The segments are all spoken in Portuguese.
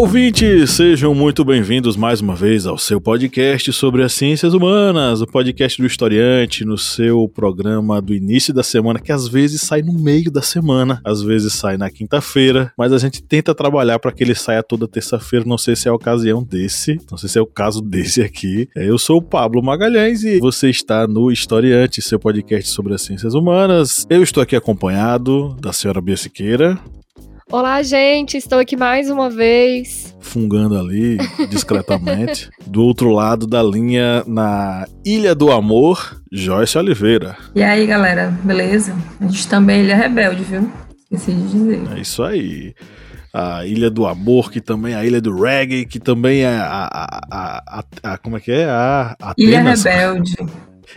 Ouvintes! Sejam muito bem-vindos mais uma vez ao seu podcast sobre as ciências humanas, o podcast do historiante, no seu programa do início da semana, que às vezes sai no meio da semana, às vezes sai na quinta-feira, mas a gente tenta trabalhar para que ele saia toda terça-feira. Não sei se é a ocasião desse, não sei se é o caso desse aqui. É, eu sou o Pablo Magalhães e você está no Historiante, seu podcast sobre as ciências humanas. Eu estou aqui acompanhado da senhora Bia Siqueira. Olá, gente, estou aqui mais uma vez. Fungando ali discretamente. do outro lado da linha, na Ilha do Amor, Joyce Oliveira. E aí, galera, beleza? A gente também é Ilha Rebelde, viu? Esqueci de dizer. É isso aí. A Ilha do Amor, que também é a Ilha do Reggae, que também é a. a, a, a, a como é que é? A Atenas. Ilha Rebelde.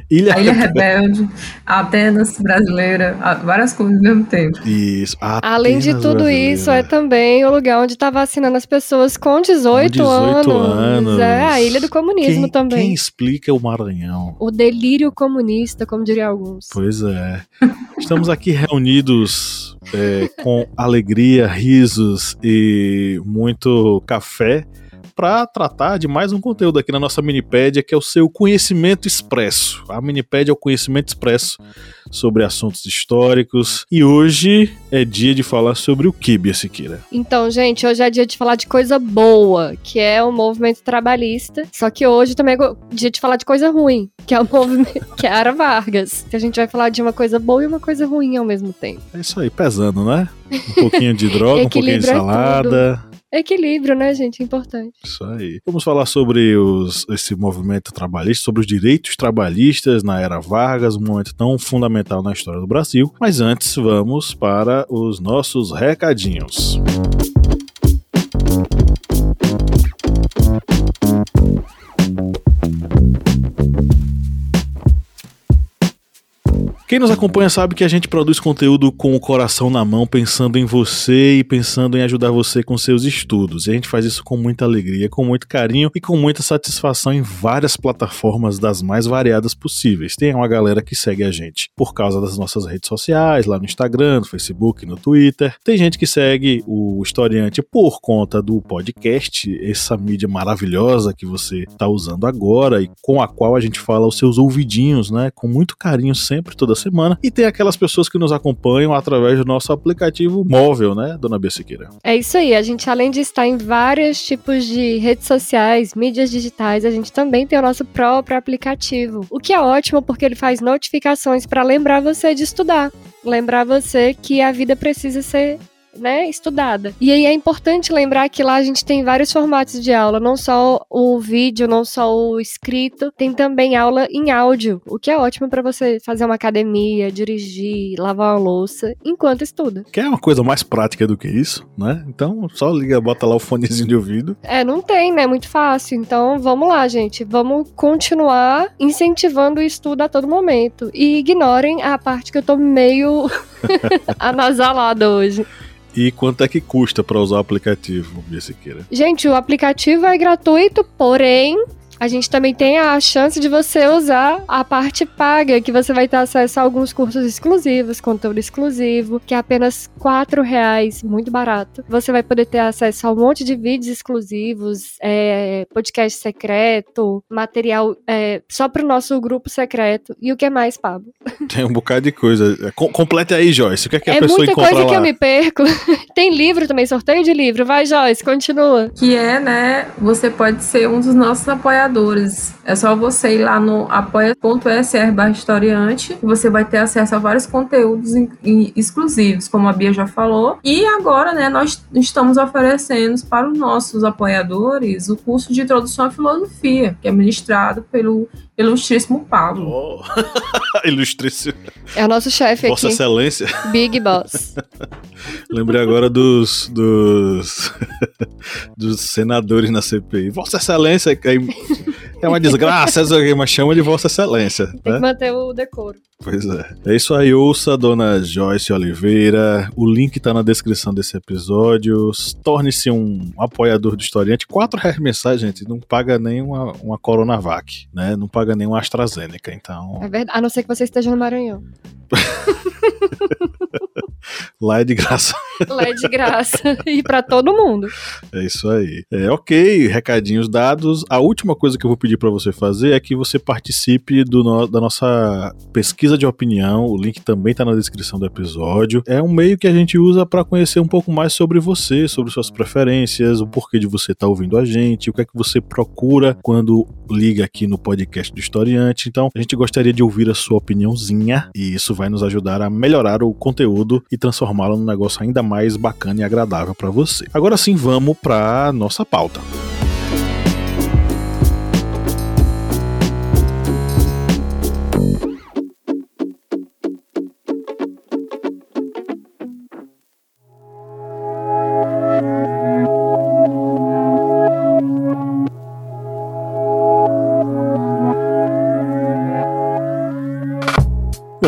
Ilha, a Ilha Rebelde, Atenas brasileira, várias coisas ao mesmo tempo. Isso. Atenas Além de tudo brasileira. isso, é também o lugar onde está vacinando as pessoas com 18, com 18 anos. anos. É a Ilha do Comunismo quem, também. Quem explica o Maranhão? O delírio comunista, como diriam alguns. Pois é. Estamos aqui reunidos é, com alegria, risos e muito café para tratar de mais um conteúdo aqui na nossa Minipédia, que é o seu conhecimento expresso. A Minipédia é o conhecimento expresso sobre assuntos históricos. E hoje é dia de falar sobre o que, Bia Siqueira? Então, gente, hoje é dia de falar de coisa boa, que é o movimento trabalhista. Só que hoje também é dia de falar de coisa ruim, que é o movimento, que é a Ara Vargas. Que a gente vai falar de uma coisa boa e uma coisa ruim ao mesmo tempo. É isso aí, pesando, né? Um pouquinho de droga, um pouquinho de é salada. É Equilíbrio, né, gente? Importante. Isso aí. Vamos falar sobre os, esse movimento trabalhista, sobre os direitos trabalhistas na era Vargas, um momento tão fundamental na história do Brasil. Mas antes, vamos para os nossos recadinhos. Quem nos acompanha sabe que a gente produz conteúdo com o coração na mão, pensando em você e pensando em ajudar você com seus estudos. E a gente faz isso com muita alegria, com muito carinho e com muita satisfação em várias plataformas das mais variadas possíveis. Tem uma galera que segue a gente por causa das nossas redes sociais, lá no Instagram, no Facebook, no Twitter. Tem gente que segue o historiante por conta do podcast, essa mídia maravilhosa que você está usando agora e com a qual a gente fala aos seus ouvidinhos, né? Com muito carinho sempre, toda semana. E tem aquelas pessoas que nos acompanham através do nosso aplicativo móvel, né, dona Bia Siqueira? É isso aí. A gente, além de estar em vários tipos de redes sociais, mídias digitais, a gente também tem o nosso próprio aplicativo. O que é ótimo porque ele faz notificações para lembrar você de estudar. Lembrar você que a vida precisa ser né, estudada. E aí é importante lembrar que lá a gente tem vários formatos de aula, não só o vídeo, não só o escrito, tem também aula em áudio, o que é ótimo para você fazer uma academia, dirigir, lavar uma louça enquanto estuda. Quer uma coisa mais prática do que isso, né? Então só liga, bota lá o fonezinho de ouvido. É, não tem, né? Muito fácil. Então vamos lá, gente. Vamos continuar incentivando o estudo a todo momento. E ignorem a parte que eu tô meio anasalada hoje. E quanto é que custa para usar o aplicativo, Bia Siqueira? Gente, o aplicativo é gratuito, porém a gente também tem a chance de você usar a parte paga, que você vai ter acesso a alguns cursos exclusivos, conteúdo exclusivo, que é apenas quatro reais, muito barato. Você vai poder ter acesso a um monte de vídeos exclusivos, é, podcast secreto, material é, só para o nosso grupo secreto. E o que é mais, Pablo? Tem um bocado de coisa. Com, complete aí, Joyce. O que é que a é pessoa encontra lá? É muita coisa que eu me perco. tem livro também, sorteio de livro. Vai, Joyce, continua. Que é, né, você pode ser um dos nossos apoiadores apoiadores. É só você ir lá no apoia.sr barra historiante você vai ter acesso a vários conteúdos in, in, exclusivos, como a Bia já falou. E agora, né, nós estamos oferecendo para os nossos apoiadores o curso de introdução à filosofia, que é ministrado pelo ilustríssimo Pablo. Oh. Ilustríssimo. É o nosso chefe Vossa aqui. Excelência. Big Boss. Lembrei agora dos. dos. dos senadores na CPI. Vossa Excelência é, é uma desgraça, mas chama de Vossa Excelência. Tem que Né? manter o decoro. Pois é. É isso aí, ouça, dona Joyce Oliveira. O link tá na descrição desse episódio. Torne-se um apoiador do historiante. Quatro reais mensais, gente. Não paga nem uma, uma Coronavac, né? Não paga nem uma AstraZeneca. Então, É verdade. A não ser que você esteja no Maranhão. lá é de graça. Lá é de graça. e pra todo mundo. É isso aí. É ok, recadinhos dados. A última coisa que eu vou pedir para você fazer é que você participe do no- da nossa pesquisa de opinião. O link também tá na descrição do episódio. É um meio que a gente usa para conhecer um pouco mais sobre você, sobre suas preferências, o porquê de você estar ouvindo a gente, o que é que você procura quando liga aqui no podcast do Historiante. Então, a gente gostaria de ouvir a sua opiniãozinha e isso vai nos ajudar a melhorar o conteúdo e transformá-lo num negócio ainda mais bacana e agradável para você. Agora sim, vamos para nossa pauta.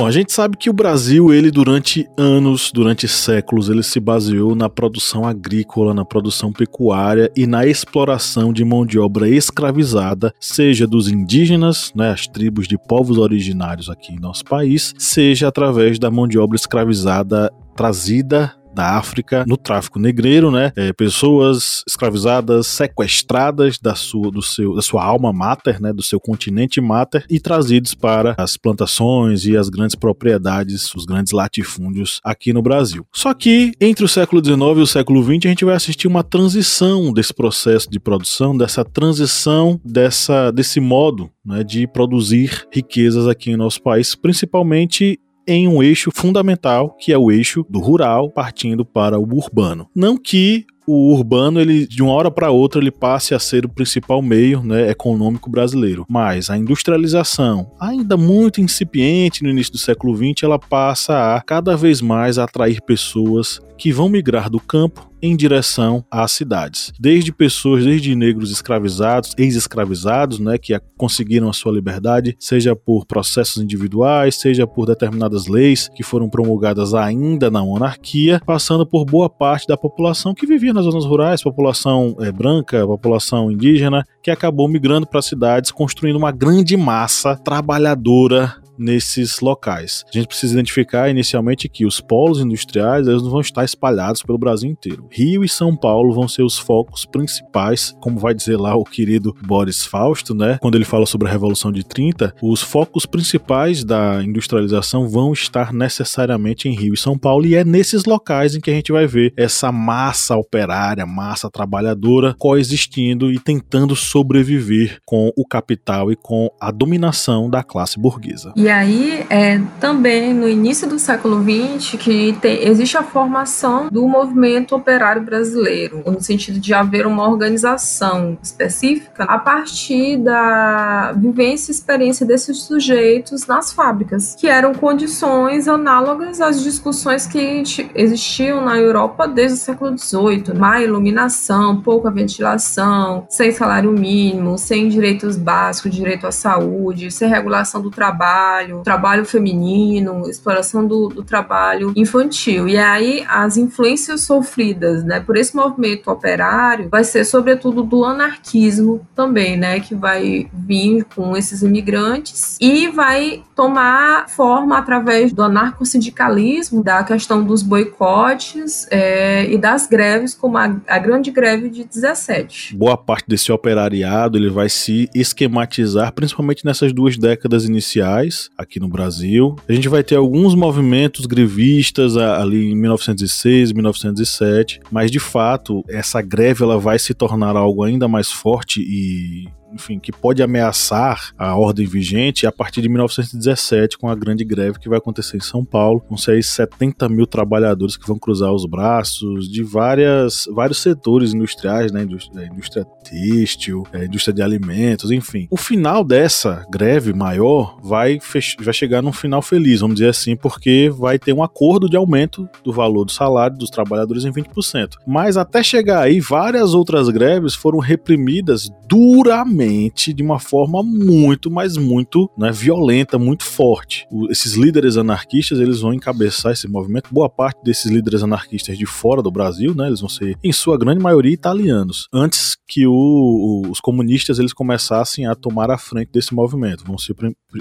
A gente sabe que o Brasil, ele durante anos, durante séculos, ele se baseou na produção agrícola, na produção pecuária e na exploração de mão de obra escravizada, seja dos indígenas, né, as tribos de povos originários aqui em nosso país, seja através da mão de obra escravizada trazida da África no tráfico negreiro, né? É, pessoas escravizadas, sequestradas da sua, do seu, da sua alma mater, né? Do seu continente mater e trazidos para as plantações e as grandes propriedades, os grandes latifúndios aqui no Brasil. Só que entre o século XIX e o século XX a gente vai assistir uma transição desse processo de produção, dessa transição dessa, desse modo né, de produzir riquezas aqui em nosso país, principalmente em um eixo fundamental, que é o eixo do rural, partindo para o urbano. Não que o urbano, ele de uma hora para outra, ele passe a ser o principal meio né, econômico brasileiro. Mas a industrialização, ainda muito incipiente no início do século XX, ela passa a cada vez mais atrair pessoas que vão migrar do campo em direção às cidades. Desde pessoas, desde negros escravizados, ex-escravizados, né, que conseguiram a sua liberdade, seja por processos individuais, seja por determinadas leis que foram promulgadas ainda na monarquia, passando por boa parte da população que vivia nas zonas rurais, população eh, branca, população indígena, que acabou migrando para as cidades, construindo uma grande massa trabalhadora nesses locais. A gente precisa identificar inicialmente que os polos industriais eles não vão estar espalhados pelo Brasil inteiro. Rio e São Paulo vão ser os focos principais, como vai dizer lá o querido Boris Fausto, né? Quando ele fala sobre a Revolução de 30, os focos principais da industrialização vão estar necessariamente em Rio e São Paulo e é nesses locais em que a gente vai ver essa massa operária, massa trabalhadora coexistindo e tentando sobreviver com o capital e com a dominação da classe burguesa. E aí, é também no início do século XX, que tem- existe a formação do movimento operário brasileiro, no sentido de haver uma organização específica a partir da vivência e experiência desses sujeitos nas fábricas, que eram condições análogas às discussões que ti- existiam na Europa desde o século XVIII. Má iluminação, pouca ventilação, sem salário mínimo, sem direitos básicos, direito à saúde, sem regulação do trabalho, trabalho feminino, exploração do, do trabalho infantil. E aí as influências sofridas né, por esse movimento operário vai ser sobretudo do anarquismo também, né, que vai vir com esses imigrantes e vai tomar forma através do anarcossindicalismo, da questão dos boicotes é, e das greves, como a, a grande greve de 17. boa parte desse operariado ele vai se esquematizar, principalmente nessas duas décadas iniciais aqui no Brasil. A gente vai ter alguns movimentos grevistas ali em 1906, 1907, mas de fato essa greve ela vai se tornar algo ainda mais forte e enfim, que pode ameaçar a ordem vigente a partir de 1917, com a grande greve que vai acontecer em São Paulo, com seis 70 mil trabalhadores que vão cruzar os braços de várias, vários setores industriais, né? Indústria, indústria têxtil, é, indústria de alimentos, enfim. O final dessa greve maior vai, vai chegar num final feliz, vamos dizer assim, porque vai ter um acordo de aumento do valor do salário dos trabalhadores em 20%. Mas até chegar aí, várias outras greves foram reprimidas duramente, de uma forma muito, mas muito né, violenta, muito forte. O, esses líderes anarquistas, eles vão encabeçar esse movimento. Boa parte desses líderes anarquistas de fora do Brasil, né, eles vão ser, em sua grande maioria, italianos. Antes que o, os comunistas eles começassem a tomar a frente desse movimento, vão ser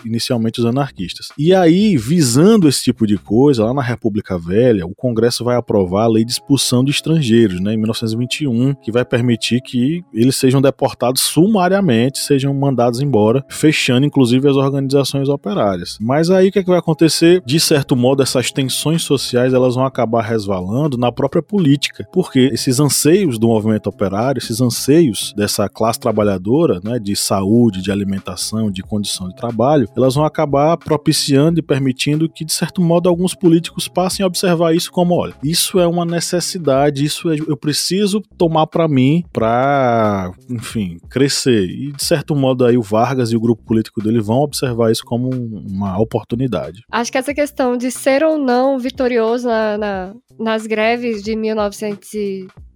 inicialmente os anarquistas. E aí, visando esse tipo de coisa, lá na República Velha, o Congresso vai aprovar a lei de expulsão de estrangeiros, né, em 1921, que vai permitir que eles sejam deportados sumariamente, sejam mandados embora, fechando inclusive as organizações operárias. Mas aí o que, é que vai acontecer? De certo modo, essas tensões sociais elas vão acabar resvalando na própria política, porque esses anseios do movimento operário, esses anseios dessa classe trabalhadora, né, de saúde, de alimentação, de condição de trabalho, elas vão acabar propiciando e permitindo que, de certo modo, alguns políticos passem a observar isso como, olha, isso é uma necessidade, isso é, eu preciso tomar para mim para, enfim, crescer. E de certo modo aí o Vargas e o grupo político dele vão observar isso como uma oportunidade. Acho que essa questão de ser ou não vitorioso na, na nas greves de 1900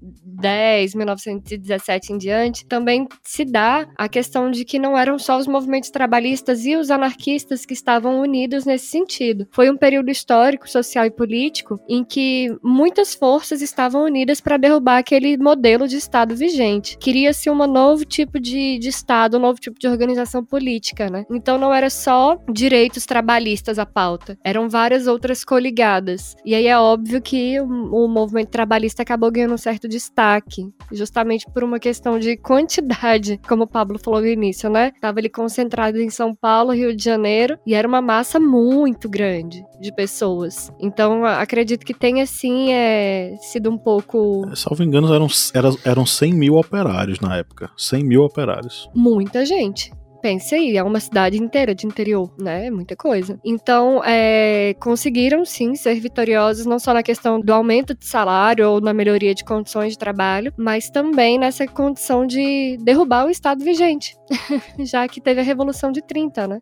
1910, 1917 em diante, também se dá a questão de que não eram só os movimentos trabalhistas e os anarquistas que estavam unidos nesse sentido. Foi um período histórico, social e político em que muitas forças estavam unidas para derrubar aquele modelo de Estado vigente. Queria-se um novo tipo de, de Estado, um novo tipo de organização política, né? Então não era só direitos trabalhistas a pauta, eram várias outras coligadas. E aí é óbvio que o, o movimento trabalhista acabou ganhando um certo destaque, justamente por uma questão de quantidade, como o Pablo falou no início, né? Tava ele concentrado em São Paulo, Rio de Janeiro, e era uma massa muito grande de pessoas. Então, acredito que tenha, sim, é, sido um pouco... É, salvo engano, eram, eram, eram 100 mil operários na época. 100 mil operários. Muita gente. Pense aí, é uma cidade inteira de interior, né? É muita coisa. Então, é, conseguiram sim ser vitoriosos, não só na questão do aumento de salário ou na melhoria de condições de trabalho, mas também nessa condição de derrubar o Estado vigente, já que teve a Revolução de 30, né?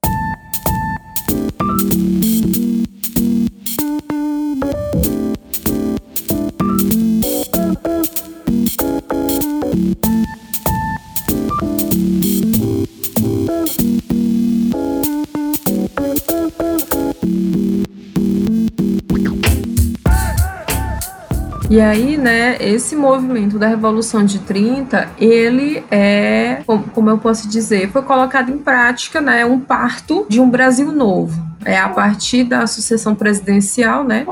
E aí, né, esse movimento da Revolução de 30, ele é, como eu posso dizer, foi colocado em prática, né, um parto de um Brasil novo. É a partir da sucessão presidencial, né,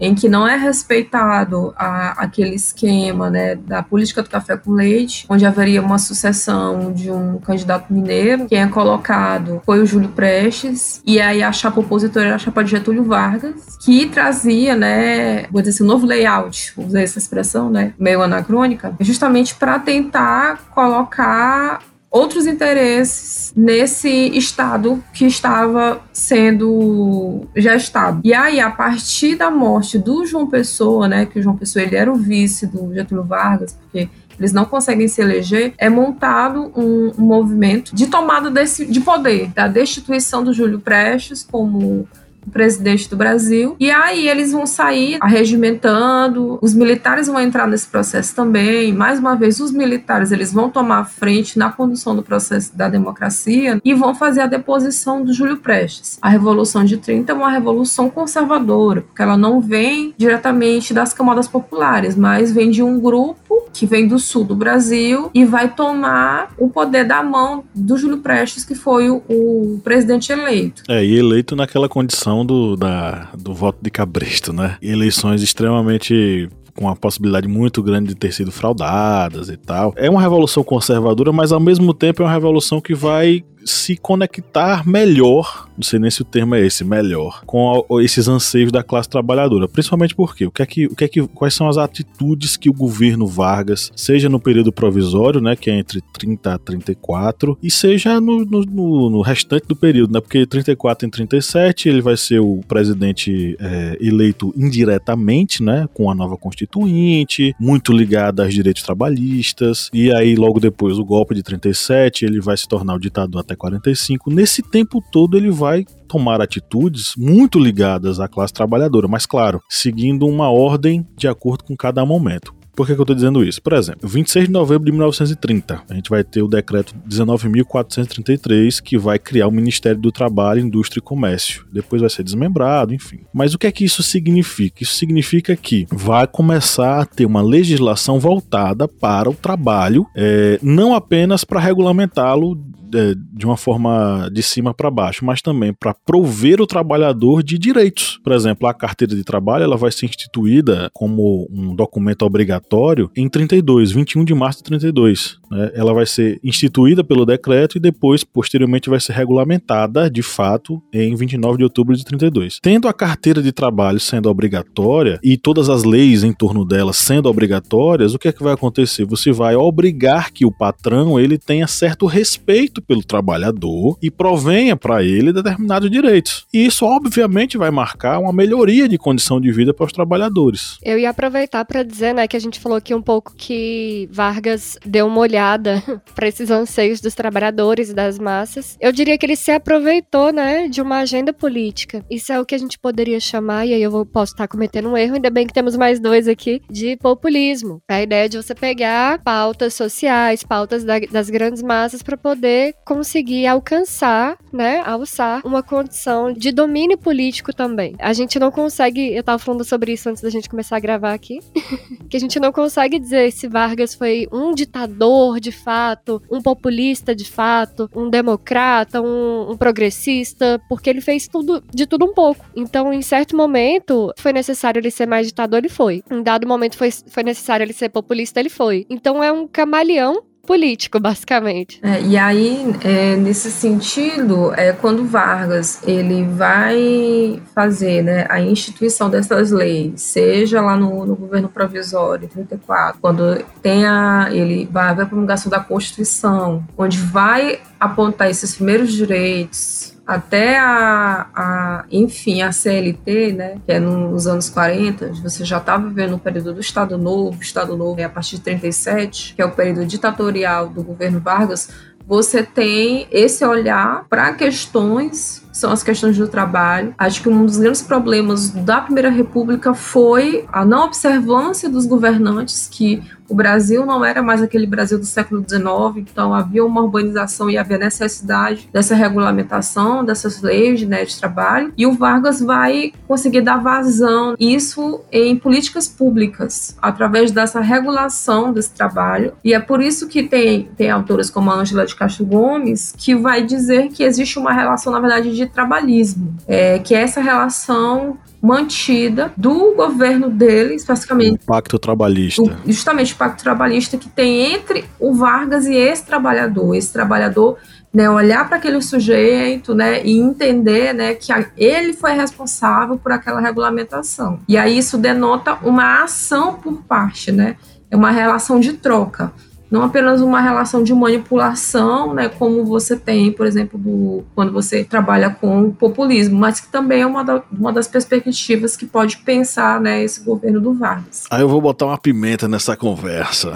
em que não é respeitado a, aquele esquema né, da política do café com leite, onde haveria uma sucessão de um candidato mineiro. Quem é colocado foi o Júlio Prestes, e aí a chapa opositora era a chapa de Getúlio Vargas, que trazia, né, vou dizer assim, um novo layout, vou usar essa expressão, né, meio anacrônica, justamente para tentar colocar outros interesses nesse estado que estava sendo gestado. E aí, a partir da morte do João Pessoa, né, que o João Pessoa ele era o vice do Getúlio Vargas, porque eles não conseguem se eleger, é montado um, um movimento de tomada desse, de poder, da destituição do Júlio Prestes como presidente do Brasil. E aí eles vão sair arregimentando, os militares vão entrar nesse processo também. Mais uma vez, os militares eles vão tomar a frente na condução do processo da democracia e vão fazer a deposição do Júlio Prestes. A Revolução de 30 é uma revolução conservadora, porque ela não vem diretamente das camadas populares, mas vem de um grupo que vem do sul do Brasil e vai tomar o poder da mão do Júlio Prestes, que foi o, o presidente eleito. É, e eleito naquela condição questão do, da, do voto de cabresto, né? Eleições extremamente com a possibilidade muito grande de ter sido fraudadas e tal. É uma revolução conservadora, mas ao mesmo tempo é uma revolução que vai se conectar melhor, não sei nem se o termo é esse, melhor, com a, esses anseios da classe trabalhadora. Principalmente porque o que é que, o que é que, quais são as atitudes que o governo Vargas, seja no período provisório, né, que é entre 30 a 34, e seja no, no, no, no restante do período, né, porque 34 em 37 ele vai ser o presidente é, eleito indiretamente, né, com a nova constituinte, muito ligado aos direitos trabalhistas, e aí logo depois o golpe de 37 ele vai se tornar o ditador até 45. Nesse tempo todo ele vai tomar atitudes muito ligadas à classe trabalhadora, mas claro, seguindo uma ordem de acordo com cada momento. Por que, que eu estou dizendo isso? Por exemplo, 26 de novembro de 1930, a gente vai ter o decreto 19.433, que vai criar o Ministério do Trabalho, Indústria e Comércio. Depois vai ser desmembrado, enfim. Mas o que é que isso significa? Isso significa que vai começar a ter uma legislação voltada para o trabalho, é, não apenas para regulamentá-lo de uma forma de cima para baixo, mas também para prover o trabalhador de direitos. Por exemplo, a carteira de trabalho ela vai ser instituída como um documento obrigatório em 32, 21 de março de 32. Né? Ela vai ser instituída pelo decreto e depois, posteriormente, vai ser regulamentada de fato em 29 de outubro de 32. Tendo a carteira de trabalho sendo obrigatória e todas as leis em torno dela sendo obrigatórias, o que é que vai acontecer? Você vai obrigar que o patrão ele tenha certo respeito pelo trabalhador e provenha para ele determinados direitos. E isso, obviamente, vai marcar uma melhoria de condição de vida para os trabalhadores. Eu ia aproveitar para dizer, né, que a gente falou aqui um pouco que Vargas deu uma olhada para esses anseios dos trabalhadores e das massas. Eu diria que ele se aproveitou, né, de uma agenda política. Isso é o que a gente poderia chamar, e aí eu vou, posso estar cometendo um erro, ainda bem que temos mais dois aqui, de populismo. A ideia de você pegar pautas sociais, pautas da, das grandes massas para poder conseguir alcançar, né, alçar uma condição de domínio político também. A gente não consegue, eu tava falando sobre isso antes da gente começar a gravar aqui, que a gente não consegue dizer se Vargas foi um ditador de fato, um populista de fato, um democrata, um, um progressista, porque ele fez tudo de tudo um pouco. Então, em certo momento, foi necessário ele ser mais ditador, ele foi. Em dado momento foi, foi necessário ele ser populista, ele foi. Então é um camaleão político, basicamente. É, e aí, é, nesse sentido, é, quando Vargas ele vai fazer né, a instituição dessas leis, seja lá no, no governo provisório, 34, quando tem a, ele vai haver a promulgação da Constituição, onde vai apontar esses primeiros direitos, até a, a, enfim, a CLT, né, que é nos anos 40, você já estava tá vivendo o período do Estado Novo, Estado Novo é a partir de 37, que é o período ditatorial do governo Vargas, você tem esse olhar para questões são as questões do trabalho. Acho que um dos grandes problemas da Primeira República foi a não observância dos governantes que o Brasil não era mais aquele Brasil do século XIX, então havia uma urbanização e havia necessidade dessa regulamentação, dessas leis né, de trabalho, e o Vargas vai conseguir dar vazão isso em políticas públicas, através dessa regulação desse trabalho, e é por isso que tem, tem autores como a Ângela de Castro Gomes, que vai dizer que existe uma relação, na verdade, de trabalhismo, é, que é essa relação mantida do governo dele, especificamente. O pacto trabalhista. O, justamente o pacto trabalhista que tem entre o Vargas e esse trabalhador. Esse trabalhador né, olhar para aquele sujeito, né, e entender, né, que a, ele foi responsável por aquela regulamentação. E aí isso denota uma ação por parte, né, é uma relação de troca não apenas uma relação de manipulação, né, como você tem, por exemplo, do, quando você trabalha com populismo, mas que também é uma, da, uma das perspectivas que pode pensar né, esse governo do Vargas. Aí eu vou botar uma pimenta nessa conversa.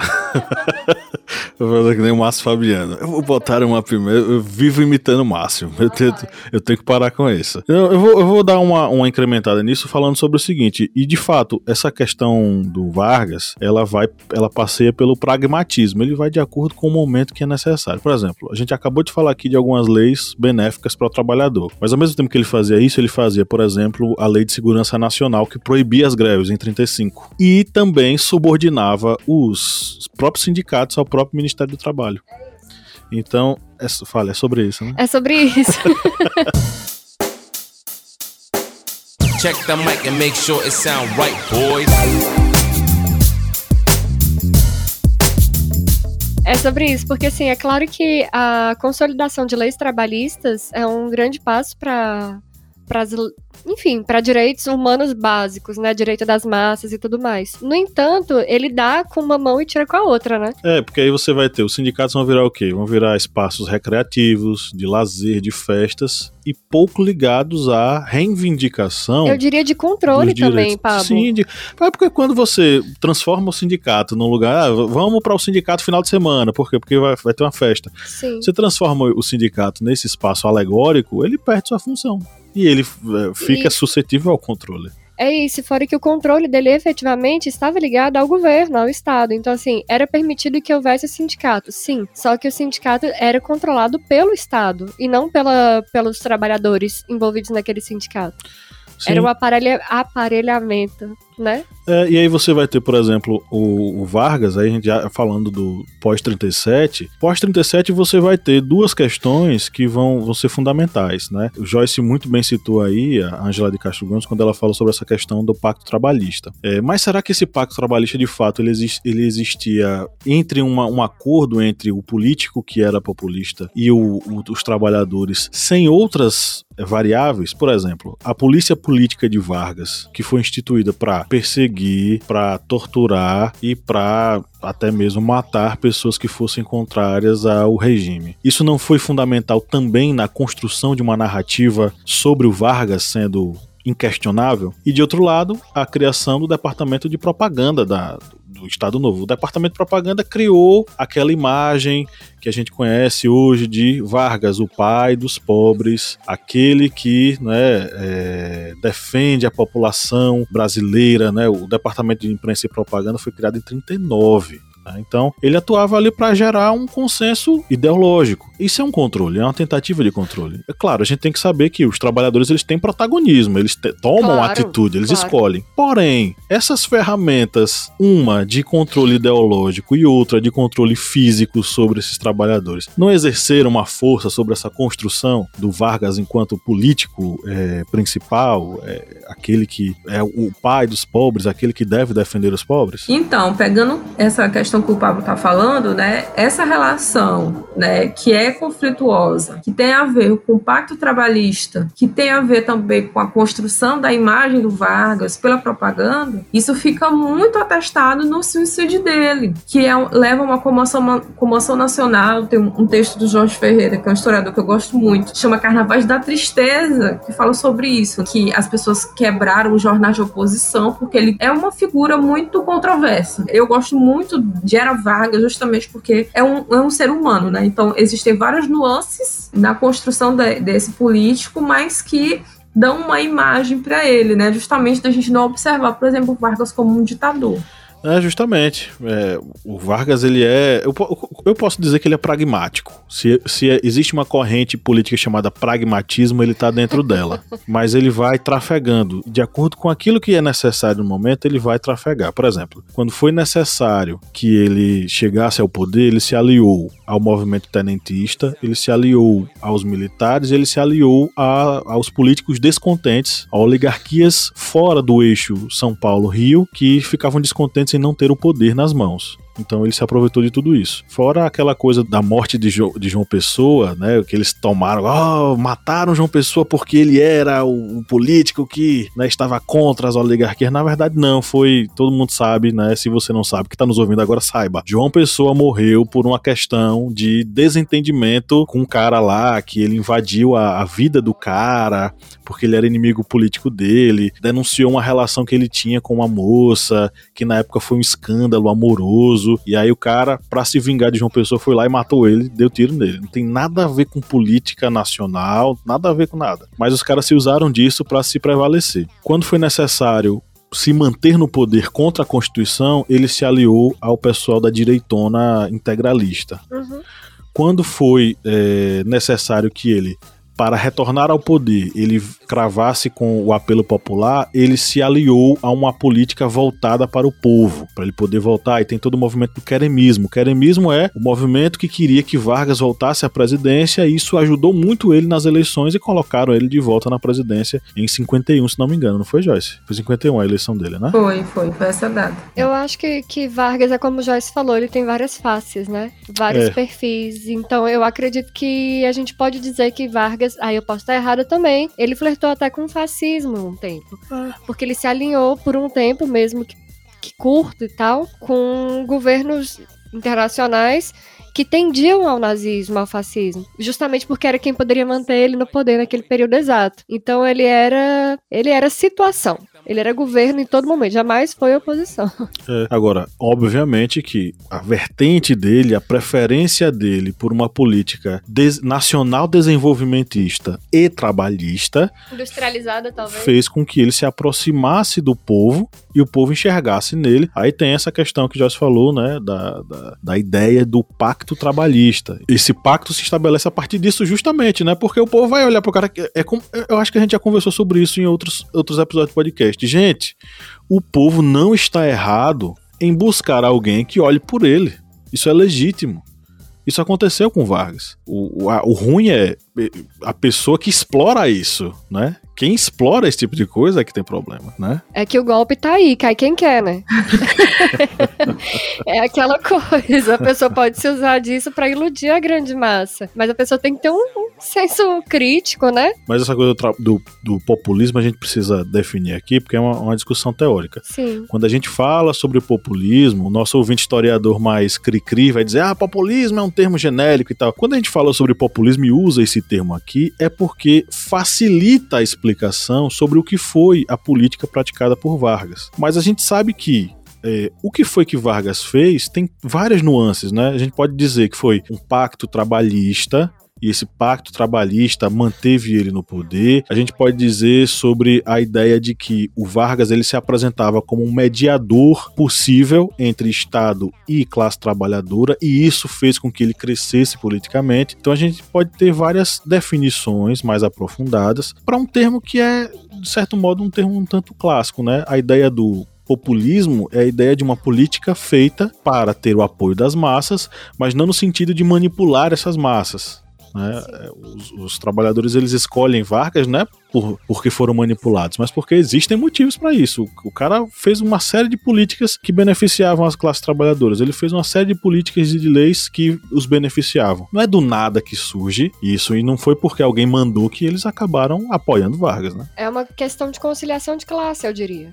eu vou fazer que nem o Márcio Fabiano. Eu vou botar uma pimenta. Eu vivo imitando o Márcio. Eu, tento, eu tenho que parar com isso. Eu, eu, vou, eu vou dar uma, uma incrementada nisso falando sobre o seguinte. E de fato, essa questão do Vargas, ela vai, ela passeia pelo pragmatismo ele vai de acordo com o momento que é necessário. Por exemplo, a gente acabou de falar aqui de algumas leis benéficas para o trabalhador, mas ao mesmo tempo que ele fazia isso, ele fazia, por exemplo, a Lei de Segurança Nacional que proibia as greves em 35 e também subordinava os próprios sindicatos ao próprio Ministério do Trabalho. Então, é, fala, é sobre isso, né? É sobre isso. Check the mic and make sure it sound right, boys. É sobre isso, porque assim, é claro que a consolidação de leis trabalhistas é um grande passo para enfim, para direitos humanos básicos, né? Direito das massas e tudo mais. No entanto, ele dá com uma mão e tira com a outra, né? É, porque aí você vai ter, os sindicatos vão virar o quê? Vão virar espaços recreativos, de lazer, de festas e pouco ligados à reivindicação. Eu diria de controle também, Pablo. Sim, de, é porque quando você transforma o sindicato num lugar, ah, vamos para o sindicato final de semana, por quê? Porque vai, vai ter uma festa. Sim. Você transforma o sindicato nesse espaço alegórico, ele perde sua função. E ele é, fica e... suscetível ao controle. É isso, fora que o controle dele efetivamente estava ligado ao governo, ao Estado. Então, assim, era permitido que houvesse sindicato, sim. Só que o sindicato era controlado pelo Estado e não pela, pelos trabalhadores envolvidos naquele sindicato. Sim. Era o aparelha, aparelhamento né? É, e aí você vai ter, por exemplo, o, o, Vargas, aí a gente já falando do pós-37. Pós-37 você vai ter duas questões que vão, vão ser fundamentais, né? O Joyce muito bem citou aí, a Angela de Castro Gomes, quando ela fala sobre essa questão do pacto trabalhista. É, mas será que esse pacto trabalhista, de fato, ele, exist, ele existia entre uma, um acordo entre o político, que era populista, e o, o, os trabalhadores, sem outras variáveis? Por exemplo, a polícia política de Vargas, que foi instituída para perseguir, para torturar e para até mesmo matar pessoas que fossem contrárias ao regime. Isso não foi fundamental também na construção de uma narrativa sobre o Vargas sendo inquestionável? E de outro lado, a criação do departamento de propaganda da, do Estado Novo. O Departamento de Propaganda criou aquela imagem que a gente conhece hoje de Vargas, o pai dos pobres, aquele que né, é, defende a população brasileira. Né? O Departamento de Imprensa e Propaganda foi criado em 39. Né? Então, ele atuava ali para gerar um consenso ideológico. Isso é um controle, é uma tentativa de controle. É claro, a gente tem que saber que os trabalhadores eles têm protagonismo, eles te tomam claro, atitude, eles claro. escolhem. Porém, essas ferramentas, uma de controle ideológico e outra de controle físico sobre esses trabalhadores, não exerceram uma força sobre essa construção do Vargas enquanto político é, principal, é, aquele que é o pai dos pobres, aquele que deve defender os pobres? Então, pegando essa questão que o Pablo está falando, né, essa relação, né, que é conflituosa, que tem a ver com o pacto trabalhista, que tem a ver também com a construção da imagem do Vargas pela propaganda, isso fica muito atestado no suicídio dele, que é, leva uma comoção, uma comoção nacional. Tem um, um texto do Jorge Ferreira, que é um historiador que eu gosto muito, chama Carnavais da Tristeza, que fala sobre isso, que as pessoas quebraram o jornal de oposição porque ele é uma figura muito controversa. Eu gosto muito de Era Vargas justamente porque é um, é um ser humano, né? Então existem várias nuances na construção de, desse político, mas que dão uma imagem para ele, né? Justamente da gente não observar, por exemplo, Vargas como um ditador. É, justamente. É, o Vargas, ele é. Eu, eu, posso dizer que ele é pragmático. Se, se existe uma corrente política chamada pragmatismo, ele está dentro dela. Mas ele vai trafegando. De acordo com aquilo que é necessário no momento, ele vai trafegar. Por exemplo, quando foi necessário que ele chegasse ao poder, ele se aliou ao movimento tenentista, ele se aliou aos militares, ele se aliou a, aos políticos descontentes, a oligarquias fora do eixo São Paulo-Rio, que ficavam descontentes em não ter o poder nas mãos. Então ele se aproveitou de tudo isso. Fora aquela coisa da morte de, jo de João Pessoa, né? Que eles tomaram, oh, mataram João Pessoa porque ele era o, o político que né, estava contra as oligarquias. Na verdade, não, foi. Todo mundo sabe, né? Se você não sabe, que está nos ouvindo agora, saiba. João Pessoa morreu por uma questão de desentendimento com um cara lá, que ele invadiu a, a vida do cara, porque ele era inimigo político dele, denunciou uma relação que ele tinha com uma moça, que na época foi um escândalo amoroso e aí o cara, para se vingar de João Pessoa, foi lá e matou ele, deu tiro nele. Não tem nada a ver com política nacional, nada a ver com nada. Mas os caras se usaram disso para se prevalecer. Quando foi necessário se manter no poder contra a Constituição, ele se aliou ao pessoal da direitona integralista. Uhum. Quando foi é, necessário que ele para retornar ao poder, ele cravasse com o apelo popular, ele se aliou a uma política voltada para o povo, para ele poder voltar. E tem todo o movimento do queremismo. O queremismo é o movimento que queria que Vargas voltasse à presidência, e isso ajudou muito ele nas eleições e colocaram ele de volta na presidência em 51, se não me engano, não foi, Joyce? Foi 51 a eleição dele, né? Foi, foi, foi essa data. Eu acho que, que Vargas é como o Joyce falou, ele tem várias faces, né? Vários É. perfis. Então eu acredito que a gente pode dizer que Vargas, aí eu posso estar errada também, ele flertou até com o fascismo um tempo. Porque ele se alinhou por um tempo, mesmo que, que curto e tal, com governos internacionais que tendiam ao nazismo, ao fascismo, justamente porque era quem poderia manter ele no poder naquele período exato. Então ele era, ele era situação. Ele era governo em todo momento, jamais foi oposição. É. Agora, obviamente que a vertente dele, a preferência dele por uma política des- nacional desenvolvimentista e trabalhista Industrializada, talvez. fez com que ele se aproximasse do povo e o povo enxergasse nele. Aí tem essa questão que Joyce falou, né, da, da, da ideia do pacto trabalhista. Esse pacto se estabelece a partir disso justamente, né, porque o povo vai olhar pro cara que é como, eu acho que a gente já conversou sobre isso em outros, outros episódios do podcast. Gente, o povo não está errado em buscar alguém que olhe por ele. Isso é legítimo. Isso aconteceu com Vargas. O, o, a- o ruim é a pessoa que explora isso, né? Quem explora esse tipo de coisa é que tem problema, né? É que o golpe tá aí, cai quem quer, né? é aquela coisa, a pessoa pode se usar disso pra iludir a grande massa. Mas a pessoa tem que ter um, um senso crítico, né? Mas essa coisa do, do- do populismo a gente precisa definir aqui, porque é uma, uma discussão teórica. Sim. Quando a gente fala sobre populismo, o nosso ouvinte historiador mais cri-cri vai dizer: ah, populismo é um termo genérico e tal. Quando a gente fala sobre populismo e usa esse termo aqui, é porque facilita a explicação sobre o que foi a política praticada por Vargas. Mas a gente sabe que. é, o que foi que Vargas fez tem várias nuances, né? A gente pode dizer que foi um pacto trabalhista e esse pacto trabalhista manteve ele no poder. A gente pode dizer sobre a ideia de que o Vargas ele se apresentava como um mediador possível entre Estado e classe trabalhadora e isso fez com que ele crescesse politicamente. Então a gente pode ter várias definições mais aprofundadas para um termo que é de certo modo um termo um tanto clássico, né? A ideia do populismo é a ideia de uma política feita para ter o apoio das massas, mas não no sentido de manipular essas massas. Né? Os, os trabalhadores eles escolhem Vargas, né? Por, porque foram manipulados, mas porque existem motivos para isso. O, o cara fez uma série de políticas que beneficiavam as classes trabalhadoras. Ele fez uma série de políticas e de leis que os beneficiavam. Não é do nada que surge isso, e não foi porque alguém mandou que eles acabaram apoiando Vargas, né? É uma questão de conciliação de classe, eu diria.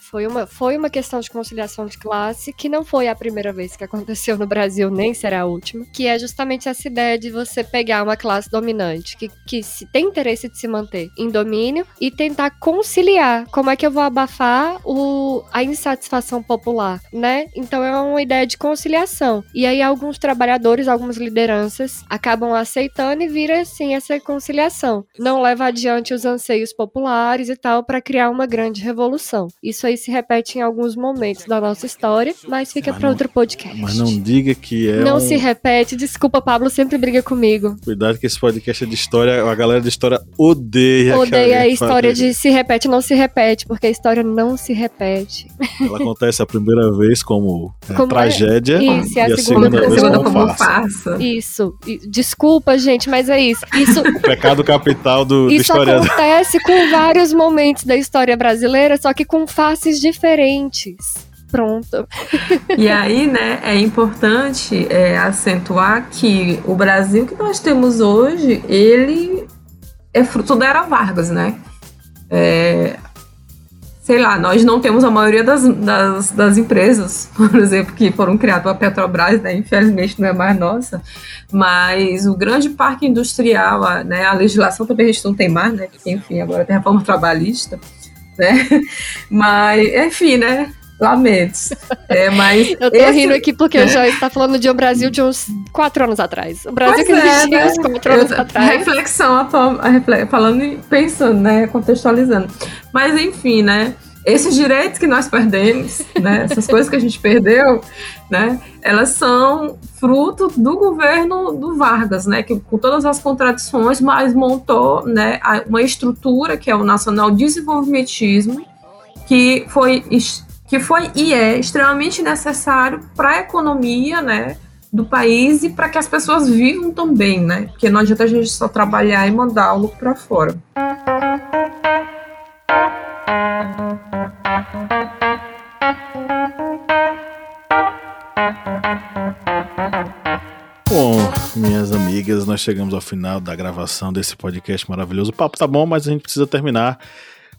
Foi uma, foi uma questão de conciliação de classe que não foi a primeira vez que aconteceu no Brasil, nem será a última. Que é justamente essa ideia de você pegar uma classe dominante que, que se, tem interesse de se manter em domínio e tentar conciliar. Como é que eu vou abafar o, a insatisfação popular, né? Então é uma ideia de conciliação. E aí alguns trabalhadores, algumas lideranças acabam aceitando e vira assim essa conciliação. Não leva adiante os anseios populares e tal para criar uma grande revolução. Isso aí se repete em alguns momentos da nossa história, mas fica para outro podcast. Mas não diga que é Não um... se repete. Desculpa, Pablo sempre briga comigo. Cuidado que esse podcast é de história, a galera de história odeia. Odeia a história de se repete, não se repete, porque a história não se repete. Ela acontece a primeira vez como, é, Como- tragédia Isso, e a, a segunda, segunda- vez segunda como, como farsa. farsa. Isso. Desculpa, gente, mas é isso. Isso, O pecado capital do, do Isso acontece com vários momentos da história brasileira, só que com faces diferentes. Pronto. E aí, né, é importante é, acentuar que o Brasil que nós temos hoje, ele é fruto da era Vargas, né? É, sei lá, nós não temos a maioria das, das, das empresas, por exemplo, que foram criadas pela Petrobras, né? Infelizmente não é mais nossa, mas o grande parque industrial, a, né, a legislação também a gente não tem mais, né? Porque, enfim, agora tem reforma trabalhista, né? Mas, enfim, né? Lamentos. É, mas Eu tô esse- rindo aqui porque o Joyce tá falando de um Brasil de uns quatro anos atrás. O Brasil Pois que é, existia né? uns quatro anos Eu- atrás. Reflexão, atual- falando e pensando, né? Contextualizando. Mas enfim, né? Esses direitos que nós perdemos, né, essas coisas que a gente perdeu, né, elas são fruto do governo do Vargas, né, que com todas as contradições, mas montou, né, uma estrutura que é o Nacional Desenvolvimentismo, que foi que foi e é extremamente necessário para a economia, né, do país e para que as pessoas vivam também, né? Porque não adianta a gente só trabalhar e mandar o lucro para fora. Nós chegamos ao final da gravação desse podcast maravilhoso. O papo tá bom, mas a gente precisa terminar.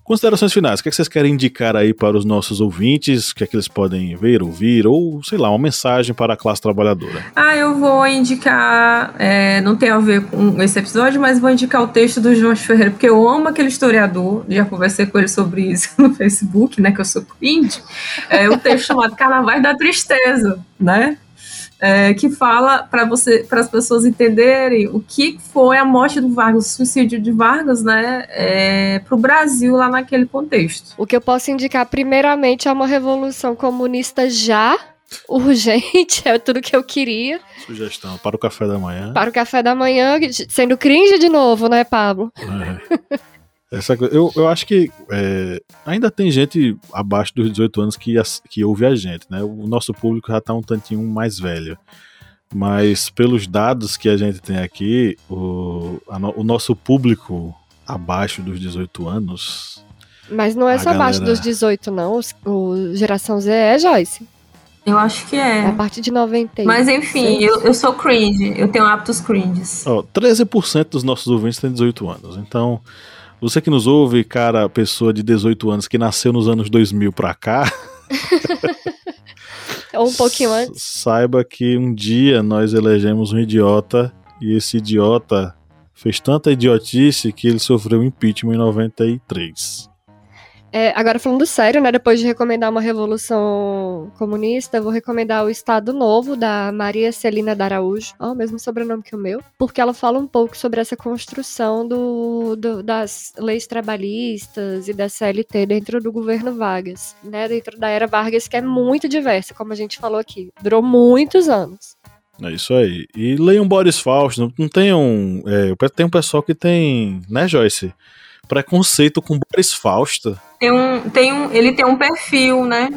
Considerações finais, o que, é que vocês querem indicar aí para os nossos ouvintes? O que é que eles podem ver, ouvir, ou sei lá, uma mensagem para a classe trabalhadora? Ah, eu vou indicar, é, não tem a ver com esse episódio, mas vou indicar o texto do João Ferreira, porque eu amo aquele historiador, já conversei com ele sobre isso no Facebook, né, que eu sou cringe, é o texto chamado Carnavais da Tristeza, né? É, que fala para você, para as pessoas entenderem o que foi a morte do Vargas, o suicídio de Vargas, né, é, para o Brasil lá naquele contexto. O que eu posso indicar primeiramente é uma revolução comunista já urgente, é tudo que eu queria. Sugestão para o café da manhã. Para o café da manhã, sendo cringe de novo, né, Pablo? É. Essa, eu, eu acho que é, ainda tem gente abaixo dos 18 anos que, que ouve a gente, né? O nosso público já está um tantinho mais velho. Mas pelos dados que a gente tem aqui, o, a, o nosso público abaixo dos 18 anos. Mas não é só galera... abaixo dos 18, não. O, o Geração Z é, Joyce. Eu acho que é. é a partir de 90. Mas enfim, eu, eu sou cringe. Eu tenho hábitos cringes. Oh, 13% dos nossos ouvintes têm 18 anos. Então, você que nos ouve, cara, pessoa de 18 anos que nasceu nos anos 2000 pra cá. Ou um pouquinho antes. Saiba que um dia nós elegemos um idiota e esse idiota fez tanta idiotice que ele sofreu impeachment em 93. É, agora falando sério, né? Depois de recomendar uma revolução comunista, eu vou recomendar o Estado Novo da Maria Celina Daraújo, o mesmo sobrenome que o meu, porque ela fala um pouco sobre essa construção do, do, das leis trabalhistas e da CLT dentro do governo Vargas, né? Dentro da era Vargas, que é muito diversa, como a gente falou aqui, durou muitos anos. É isso aí. E leiam Boris Fausto, não, não tenham. É, tem um pessoal que tem, né, Joyce? Preconceito com Boris Fausto. Tem um, tem um, ele tem um perfil, né?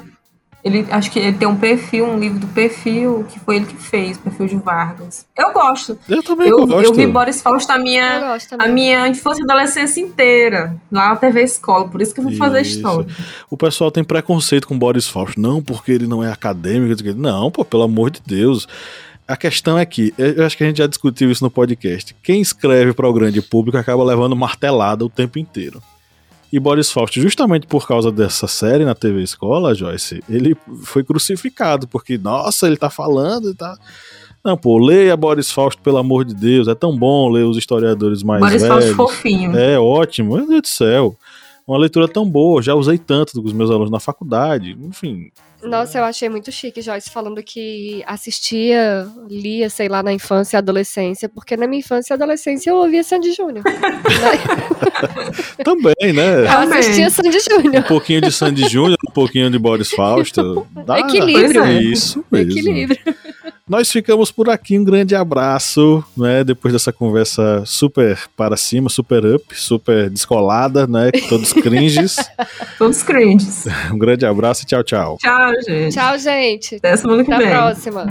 Ele, acho que ele tem um perfil, um livro do perfil, que foi ele que fez, perfil de Vargas. Eu gosto. Eu também eu, gosto. Eu vi Boris Fausto a minha, a minha infância e adolescência inteira, lá na TV Escola, por isso que eu vou fazer história. O pessoal tem preconceito com Boris Fausto, não porque ele não é acadêmico, não, pô, pelo amor de Deus. A questão é que, eu acho que a gente já discutiu isso no podcast. Quem escreve para o grande público acaba levando martelada o tempo inteiro. E Boris Fausto, justamente por causa dessa série na TV Escola, Joyce, ele foi crucificado, porque, nossa, ele tá falando e tá. Não, pô, leia Boris Fausto, pelo amor de Deus. É tão bom ler os historiadores mais Boris velhos. Boris Fausto fofinho. É ótimo, meu Deus do céu. Uma leitura tão boa, já usei tanto com os meus alunos na faculdade. Enfim, nossa, eu achei muito chique, Joyce, falando que assistia, lia, sei lá, na infância e adolescência, porque na minha infância e adolescência eu ouvia Sandy Júnior. Também, né? Eu assistia Sandy Júnior. Um pouquinho de Sandy Júnior, um pouquinho de Boris Fausto. Dá, Equilíbrio. É isso mesmo. Equilíbrio. Nós ficamos por aqui. Um grande abraço, né? Depois dessa conversa super para cima, super up, super descolada, né? Todos cringes. Todos cringes. Um grande abraço e tchau, tchau. Tchau, gente. Tchau, gente. Até semana que Até vem. Até a próxima.